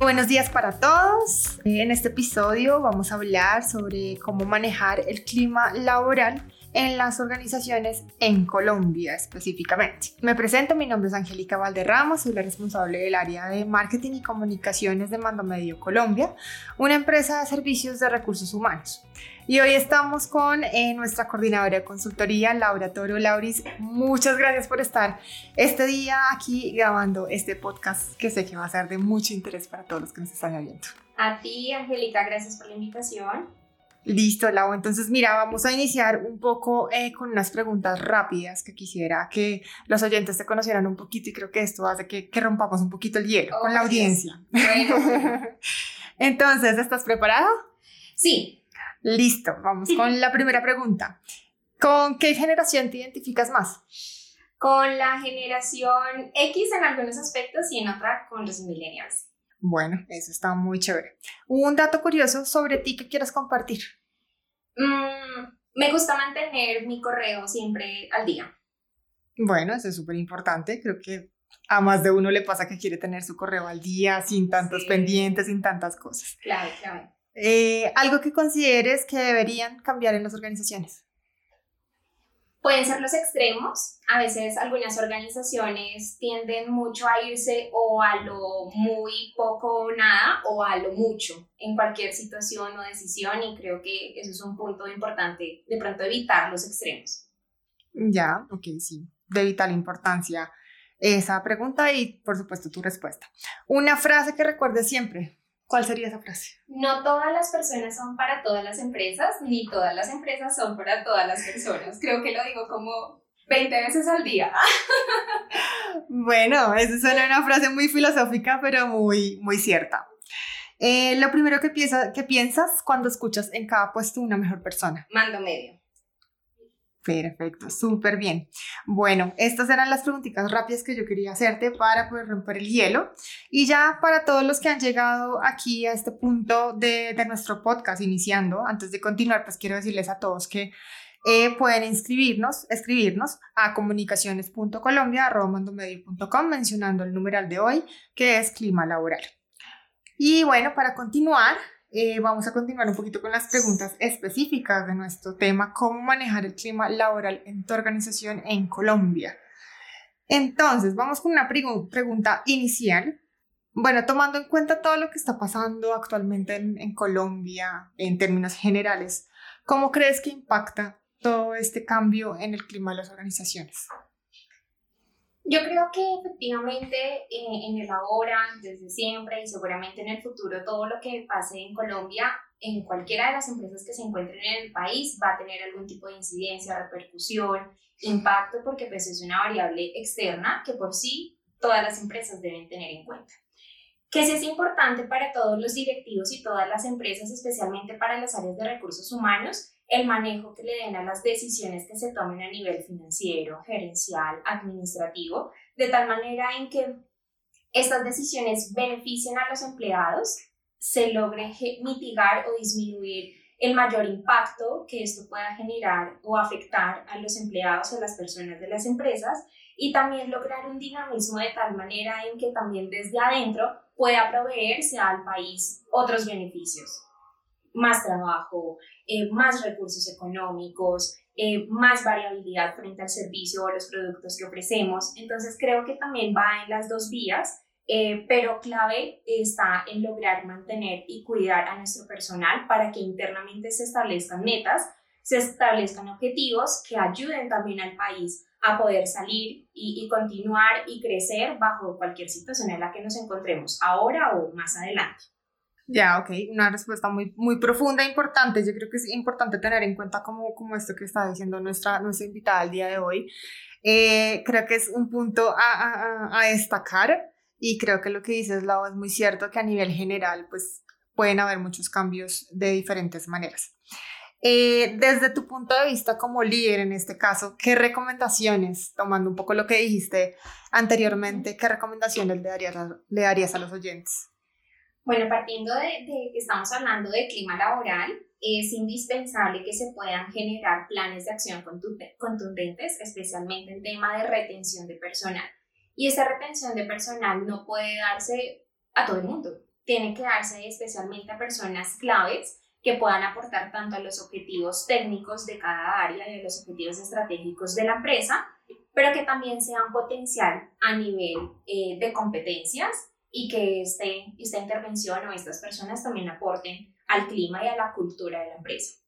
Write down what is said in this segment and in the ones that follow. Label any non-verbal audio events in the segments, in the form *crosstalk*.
Buenos días para todos. En este episodio vamos a hablar sobre cómo manejar el clima laboral en las organizaciones en Colombia específicamente. Me presento, mi nombre es Angélica Valderramos, soy la responsable del área de marketing y comunicaciones de Mando Medio Colombia, una empresa de servicios de recursos humanos. Y hoy estamos con eh, nuestra coordinadora de consultoría, Laura Toro. Lauris, muchas gracias por estar este día aquí grabando este podcast que sé que va a ser de mucho interés para todos los que nos están viendo. A ti, Angélica, gracias por la invitación. Listo, Lau. Entonces, mira, vamos a iniciar un poco eh, con unas preguntas rápidas que quisiera que los oyentes te conocieran un poquito y creo que esto hace que, que rompamos un poquito el hielo con la audiencia. Bueno. *laughs* Entonces, ¿estás preparado? Sí. Listo, vamos con la primera pregunta. ¿Con qué generación te identificas más? Con la generación X en algunos aspectos y en otra con los millennials. Bueno, eso está muy chévere. Un dato curioso sobre ti que quieras compartir. Mm, me gusta mantener mi correo siempre al día. Bueno, eso es súper importante. Creo que a más de uno le pasa que quiere tener su correo al día, sin tantos pendientes, sin tantas cosas. Claro, claro. Eh, algo que consideres que deberían cambiar en las organizaciones. Pueden ser los extremos. A veces algunas organizaciones tienden mucho a irse o a lo muy poco o nada o a lo mucho en cualquier situación o decisión y creo que eso es un punto importante de pronto evitar los extremos. Ya, ok, sí, de vital importancia esa pregunta y por supuesto tu respuesta. Una frase que recuerdes siempre. ¿Cuál sería esa frase? No todas las personas son para todas las empresas, ni todas las empresas son para todas las personas. Creo que lo digo como 20 veces al día. *laughs* bueno, esa suena una frase muy filosófica, pero muy, muy cierta. Eh, lo primero que, piensa, que piensas cuando escuchas en cada puesto una mejor persona. Mando medio. Perfecto, súper bien. Bueno, estas eran las preguntitas rápidas que yo quería hacerte para poder romper el hielo. Y ya para todos los que han llegado aquí a este punto de, de nuestro podcast iniciando, antes de continuar, pues quiero decirles a todos que eh, pueden inscribirnos, escribirnos a comunicaciones.colombia.com mencionando el numeral de hoy, que es clima laboral. Y bueno, para continuar, eh, vamos a continuar un poquito con las preguntas específicas de nuestro tema, cómo manejar el clima laboral en tu organización en Colombia. Entonces, vamos con una pregunta inicial. Bueno, tomando en cuenta todo lo que está pasando actualmente en, en Colombia en términos generales, ¿cómo crees que impacta todo este cambio en el clima de las organizaciones? Yo creo que efectivamente eh, en el ahora, desde siempre y seguramente en el futuro, todo lo que pase en Colombia, en cualquiera de las empresas que se encuentren en el país, va a tener algún tipo de incidencia, repercusión, impacto, porque pues es una variable externa que por sí todas las empresas deben tener en cuenta. Que sí es importante para todos los directivos y todas las empresas, especialmente para las áreas de recursos humanos, el manejo que le den a las decisiones que se tomen a nivel financiero, gerencial, administrativo, de tal manera en que estas decisiones beneficien a los empleados, se logre mitigar o disminuir el mayor impacto que esto pueda generar o afectar a los empleados o a las personas de las empresas y también lograr un dinamismo de tal manera en que también desde adentro pueda proveerse al país otros beneficios más trabajo, eh, más recursos económicos, eh, más variabilidad frente al servicio o los productos que ofrecemos. Entonces creo que también va en las dos vías, eh, pero clave está en lograr mantener y cuidar a nuestro personal para que internamente se establezcan metas, se establezcan objetivos que ayuden también al país a poder salir y, y continuar y crecer bajo cualquier situación en la que nos encontremos, ahora o más adelante. Ya, ok, una respuesta muy, muy profunda e importante. Yo creo que es importante tener en cuenta como, como esto que está diciendo nuestra, nuestra invitada el día de hoy. Eh, creo que es un punto a, a, destacar y creo que lo que dices, Lau, es muy cierto que a nivel general pues pueden haber muchos cambios de diferentes maneras. Eh, desde tu punto de vista como líder en este caso, ¿qué recomendaciones, tomando un poco lo que dijiste anteriormente, qué recomendaciones le darías, le darías a los oyentes? Bueno, partiendo de, que estamos hablando de clima laboral, es indispensable que se puedan generar planes de acción contundentes, especialmente en tema de retención de personal. Y esa retención de personal no puede darse a todo el mundo. tiene que darse especialmente a personas claves que puedan aportar tanto a los objetivos técnicos de cada área y a los objetivos estratégicos de la empresa, pero que también sean potencial a nivel eh, de competencias y que este, esta intervención o estas personas también aporten al clima y a la cultura de la empresa.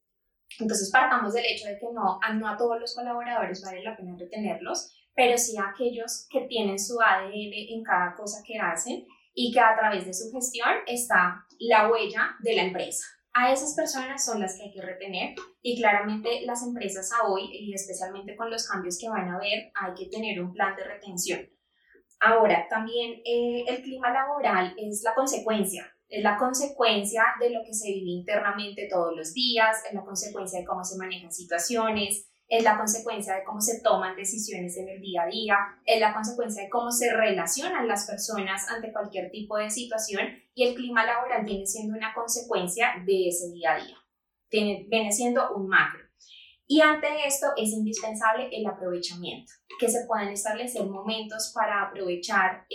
Entonces partamos del hecho de que no, no a todos los colaboradores vale la pena retenerlos, pero sí a aquellos que tienen su ADN en cada cosa que hacen y que a través de su gestión está la huella de la empresa. A esas personas son las que hay que retener y claramente las empresas a hoy, y especialmente con los cambios que van a haber, hay que tener un plan de retención. Ahora, también eh, el clima laboral es la consecuencia, es la consecuencia de lo que se vive internamente todos los días, es la consecuencia de cómo se manejan situaciones, es la consecuencia de cómo se toman decisiones en el día a día, es la consecuencia de cómo se relacionan las personas ante cualquier tipo de situación y el clima laboral viene siendo una consecuencia de ese día a día, viene siendo un macro. Y ante esto es indispensable el aprovechamiento, que se puedan establecer momentos para aprovechar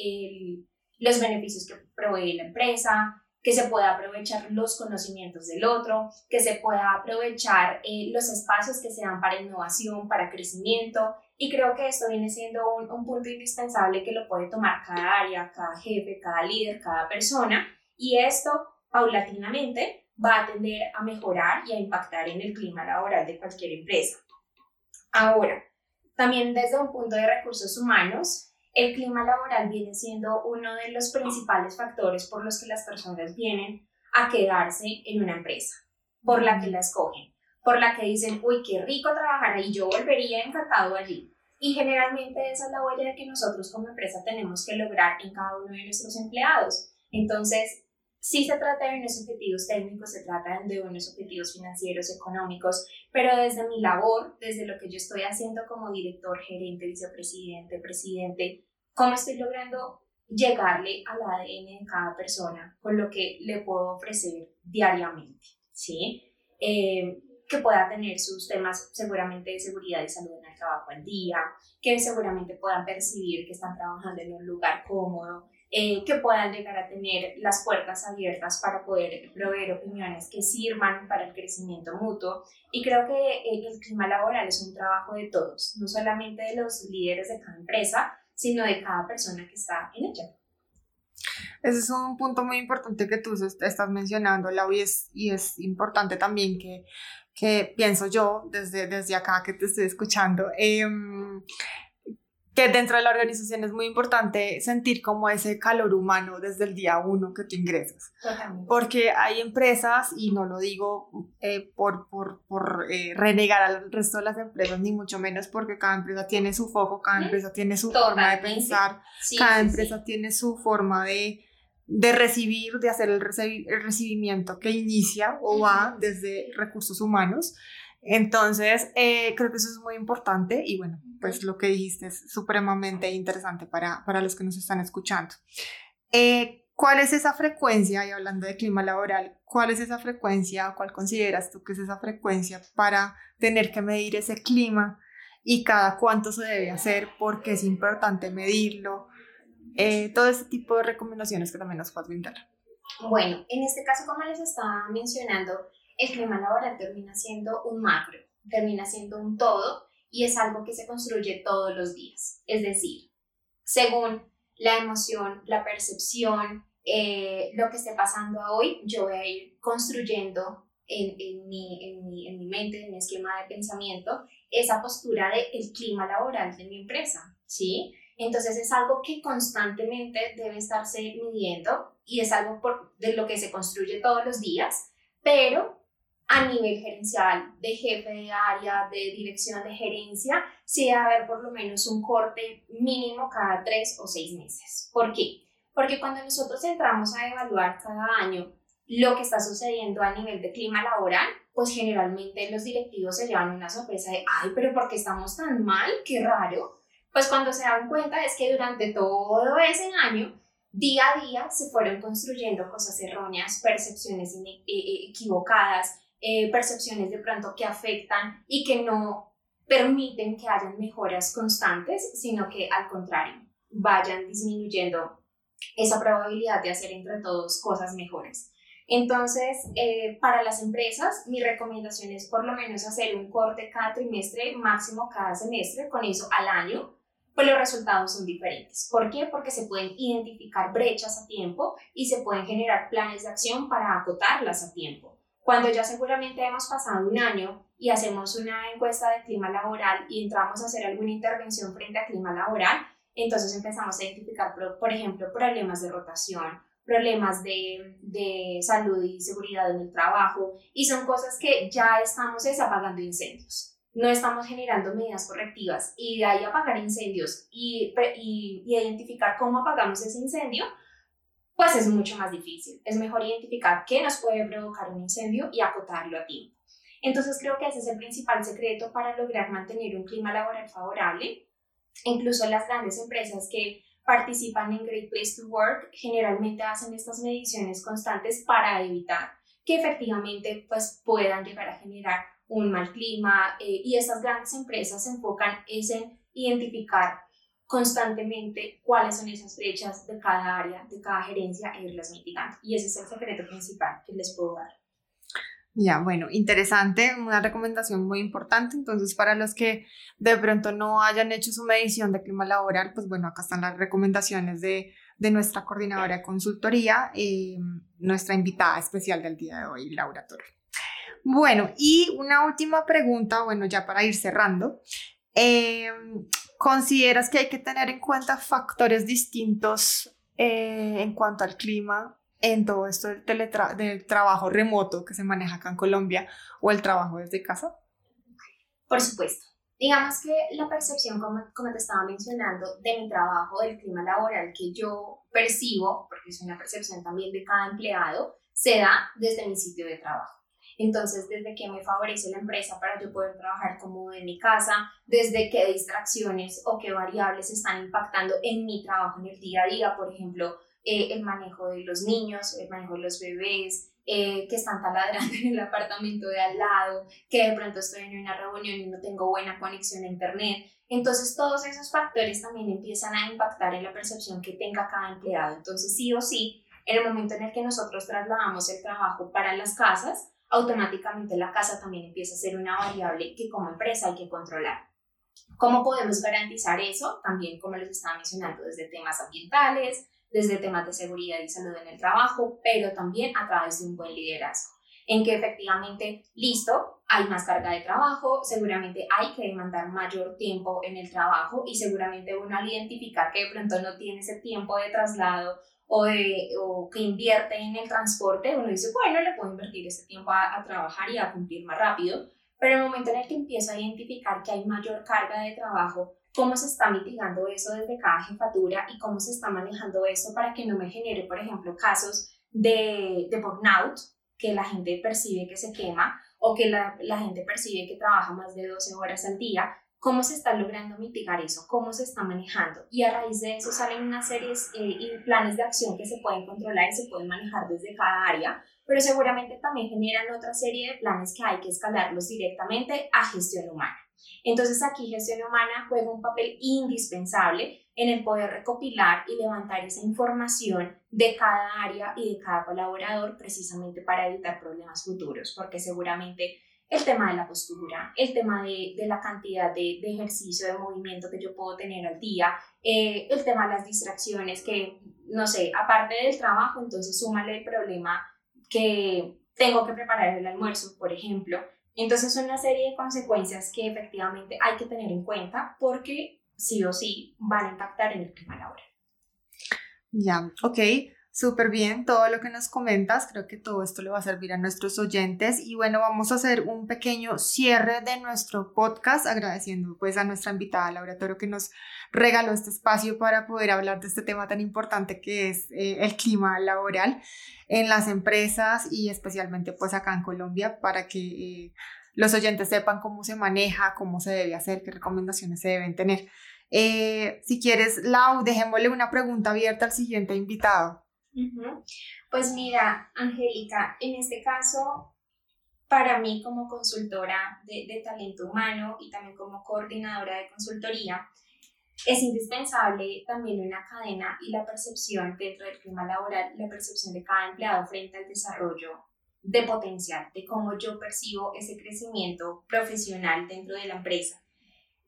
los beneficios que provee la empresa, que se pueda aprovechar los conocimientos del otro, que se pueda aprovechar eh, los espacios que se dan para innovación, para crecimiento. Y creo que esto viene siendo un punto indispensable que lo puede tomar cada área, cada jefe, cada líder, cada persona. Y esto, paulatinamente, va a tender a mejorar y a impactar en el clima laboral de cualquier empresa. Ahora, también desde un punto de recursos humanos, el clima laboral viene siendo uno de los principales factores por los que las personas vienen a quedarse en una empresa, por la que la escogen, por la que dicen, uy, qué rico trabajar ahí, yo volvería encantado allí. Y generalmente esa es la huella que nosotros como empresa tenemos que lograr en cada uno de nuestros empleados. Entonces, sí se trata de unos objetivos técnicos, se trata de unos objetivos financieros, económicos, pero desde mi labor, desde lo que yo estoy haciendo como director, gerente, vicepresidente, presidente, cómo estoy logrando llegarle al ADN de cada persona con lo que le puedo ofrecer diariamente, ¿sí? Eh, que pueda tener sus temas seguramente de seguridad y salud en el trabajo al día, que seguramente puedan percibir que están trabajando en un lugar cómodo, eh, que puedan llegar a tener las puertas abiertas para poder proveer opiniones que sirvan para el crecimiento mutuo. Y creo que el clima laboral es un trabajo de todos, no solamente de los líderes de cada empresa, sino de cada persona que está en ella. Ese es un punto muy importante que tú estás mencionando, Lau, y es, y es importante también que, que pienso yo desde, desde acá que te estoy escuchando. Eh, que dentro de la organización es muy importante sentir como ese calor humano desde el día uno que tú ingresas. Porque hay empresas, y no lo digo eh, por, por, por eh, renegar al resto de las empresas, ni mucho menos porque cada empresa tiene su foco, cada empresa tiene su forma de pensar, cada empresa tiene su forma de, de recibir, de hacer el, el recibimiento que inicia o va desde recursos humanos. Entonces, eh, creo que eso es muy importante y bueno, pues lo que dijiste es supremamente interesante para, para los que nos están escuchando. Eh, ¿Cuál es esa frecuencia, y hablando de clima laboral, cuál es esa frecuencia, cuál consideras tú que es esa frecuencia para tener que medir ese clima y cada cuánto se debe hacer, porque es importante medirlo? Eh, todo ese tipo de recomendaciones que también nos puedes brindar. Bueno, en este caso, como les estaba mencionando, el clima laboral termina siendo un macro, termina siendo un todo y es algo que se construye todos los días. Es decir, según la emoción, la percepción, eh, lo que esté pasando hoy, yo voy a ir construyendo en, mi, mente, en mi esquema de pensamiento, esa postura del el clima laboral de mi empresa, ¿sí? Entonces es algo que constantemente debe estarse midiendo y es algo por, de lo que se construye todos los días, pero a nivel gerencial, de jefe de área, de dirección de gerencia, sí debe haber por lo menos un corte mínimo cada tres o seis meses. ¿Por qué? Porque cuando nosotros entramos a evaluar cada año lo que está sucediendo a nivel de clima laboral, pues generalmente los directivos se llevan una sorpresa de, ay, pero ¿por qué estamos tan mal? Qué raro. Pues cuando se dan cuenta es que durante todo ese año día a día se fueron construyendo cosas erróneas, percepciones e, e, equivocadas, eh, percepciones de pronto que afectan y que no permiten que hayan mejoras constantes, sino que al contrario, vayan disminuyendo esa probabilidad de hacer entre todos cosas mejores. Entonces, eh, para las empresas, mi recomendación es por lo menos hacer un corte cada trimestre, máximo cada semestre, con eso al año, pues los resultados son diferentes. ¿Por qué? Porque se pueden identificar brechas a tiempo y se pueden generar planes de acción para acotarlas a tiempo. Cuando ya seguramente hemos pasado un año y hacemos una encuesta de clima laboral y entramos a hacer alguna intervención frente a clima laboral, entonces empezamos a identificar, por ejemplo, problemas de rotación, problemas de, de, salud y seguridad en el trabajo y son cosas que ya estamos apagando incendios. No estamos generando medidas correctivas y de ahí apagar incendios y, y, y identificar cómo apagamos ese incendio, pues es mucho más difícil. Es mejor identificar qué nos puede provocar un incendio y acotarlo a tiempo. Entonces creo que ese es el principal secreto para lograr mantener un clima laboral favorable. Incluso las grandes empresas que participan en Great Place to Work generalmente hacen estas mediciones constantes para evitar que efectivamente pues, puedan llegar a generar un mal clima eh, y estas grandes empresas se enfocan es en identificar constantemente cuáles son esas brechas de cada área, de cada gerencia e irlas mitigando. Y ese es el secreto principal que les puedo dar. Ya, bueno, interesante, una recomendación muy importante. Entonces, para los que de pronto no hayan hecho su medición de clima laboral, pues bueno, acá están las recomendaciones de, de nuestra coordinadora de consultoría, nuestra invitada especial del día de hoy, Laura Torre. Bueno, y una última pregunta, bueno, ya para ir cerrando. Eh, ¿Consideras que hay que tener en cuenta factores distintos eh, en cuanto al clima en todo esto del, trabajo remoto que se maneja acá en Colombia o el trabajo desde casa? Por supuesto. Digamos que la percepción, como, como te estaba mencionando, de mi trabajo, del clima laboral que yo percibo, porque es una percepción también de cada empleado, se da desde mi sitio de trabajo. Entonces, desde que me favorece la empresa para yo poder trabajar como en mi casa, desde qué distracciones o qué variables están impactando en mi trabajo en el día a día, por ejemplo, eh, el manejo de los niños, el manejo de los bebés, eh, que están taladrando en el apartamento de al lado, que de pronto estoy en una reunión y no tengo buena conexión a internet. Entonces todos esos factores también empiezan a impactar en la percepción que tenga cada empleado. Entonces sí o sí, en el momento en el que nosotros trasladamos el trabajo para las casas, automáticamente la casa también empieza a ser una variable que como empresa hay que controlar. ¿Cómo podemos garantizar eso? También, como les estaba mencionando, desde temas ambientales, desde temas de seguridad y salud en el trabajo, pero también a través de un buen liderazgo, en que efectivamente, listo, hay más carga de trabajo, seguramente hay que demandar mayor tiempo en el trabajo y seguramente uno al identificar que de pronto no tiene ese tiempo de traslado o, de, o que invierte en el transporte, uno dice, bueno, le puedo invertir ese tiempo a, a trabajar y a cumplir más rápido, pero en el momento en el que empiezo a identificar que hay mayor carga de trabajo, cómo se está mitigando eso desde cada jefatura y cómo se está manejando eso para que no me genere, por ejemplo, casos de, de burnout, que la gente percibe que se quema o que la, la, gente percibe que trabaja más de 12 horas al día, cómo se está logrando mitigar eso, cómo se está manejando. Y a raíz de eso salen una serie eh, y planes de acción que se pueden controlar y se pueden manejar desde cada área, pero seguramente también generan otra serie de planes que hay que escalarlos directamente a gestión humana. Entonces aquí gestión humana juega un papel indispensable en el poder recopilar y levantar esa información de cada área y de cada colaborador precisamente para evitar problemas futuros, porque seguramente el tema de la postura, el tema de, de la cantidad de, de, ejercicio, de movimiento que yo puedo tener al día, eh, el tema de las distracciones que, no sé, aparte del trabajo, entonces súmale el problema que tengo que preparar el almuerzo, por ejemplo, entonces, una serie de consecuencias que efectivamente hay que tener en cuenta porque sí o sí van a impactar en el clima laboral. Ya, ok. Súper bien todo lo que nos comentas, creo que todo esto le va a servir a nuestros oyentes y bueno, vamos a hacer un pequeño cierre de nuestro podcast agradeciendo pues a nuestra invitada Laura Toro que nos regaló este espacio para poder hablar de este tema tan importante que es eh, el clima laboral en las empresas y especialmente pues acá en Colombia para que eh, los oyentes sepan cómo se maneja, cómo se debe hacer, qué recomendaciones se deben tener. Eh, si quieres, Lau, dejémosle una pregunta abierta al siguiente invitado. Pues mira, Angélica, en este caso, para mí como consultora de, talento humano y también como coordinadora de consultoría, Es indispensable también una cadena y la percepción dentro del clima laboral, la percepción de cada empleado frente al desarrollo de potencial, de cómo yo percibo ese crecimiento profesional dentro de la empresa.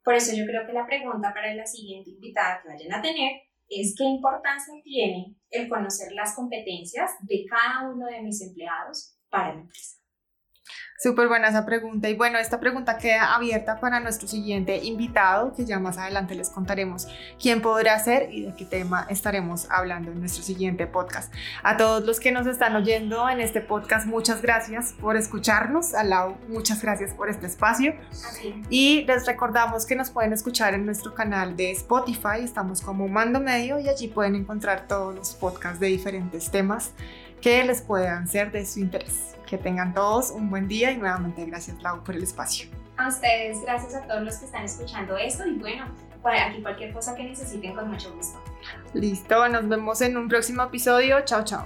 Por eso yo creo que la pregunta para la siguiente invitada que vayan a tener es qué importancia tiene el conocer las competencias de cada uno de mis empleados para la empresa. Súper buena esa pregunta. Y bueno, esta pregunta queda abierta para nuestro siguiente invitado, que ya más adelante les contaremos quién podrá ser y de qué tema estaremos hablando en nuestro siguiente podcast. A todos los que nos están oyendo en este podcast, muchas gracias por escucharnos. Al lado, muchas gracias por este espacio. Y les recordamos que nos pueden escuchar en nuestro canal de Spotify. Estamos como Mando Medio y allí pueden encontrar todos los podcasts de diferentes temas que les puedan ser de su interés. Que tengan todos un buen día y nuevamente gracias Lau por el espacio. A ustedes, gracias a todos los que están escuchando esto y bueno, aquí cualquier cosa que necesiten con mucho gusto. Listo, nos vemos en un próximo episodio. Chao, chao.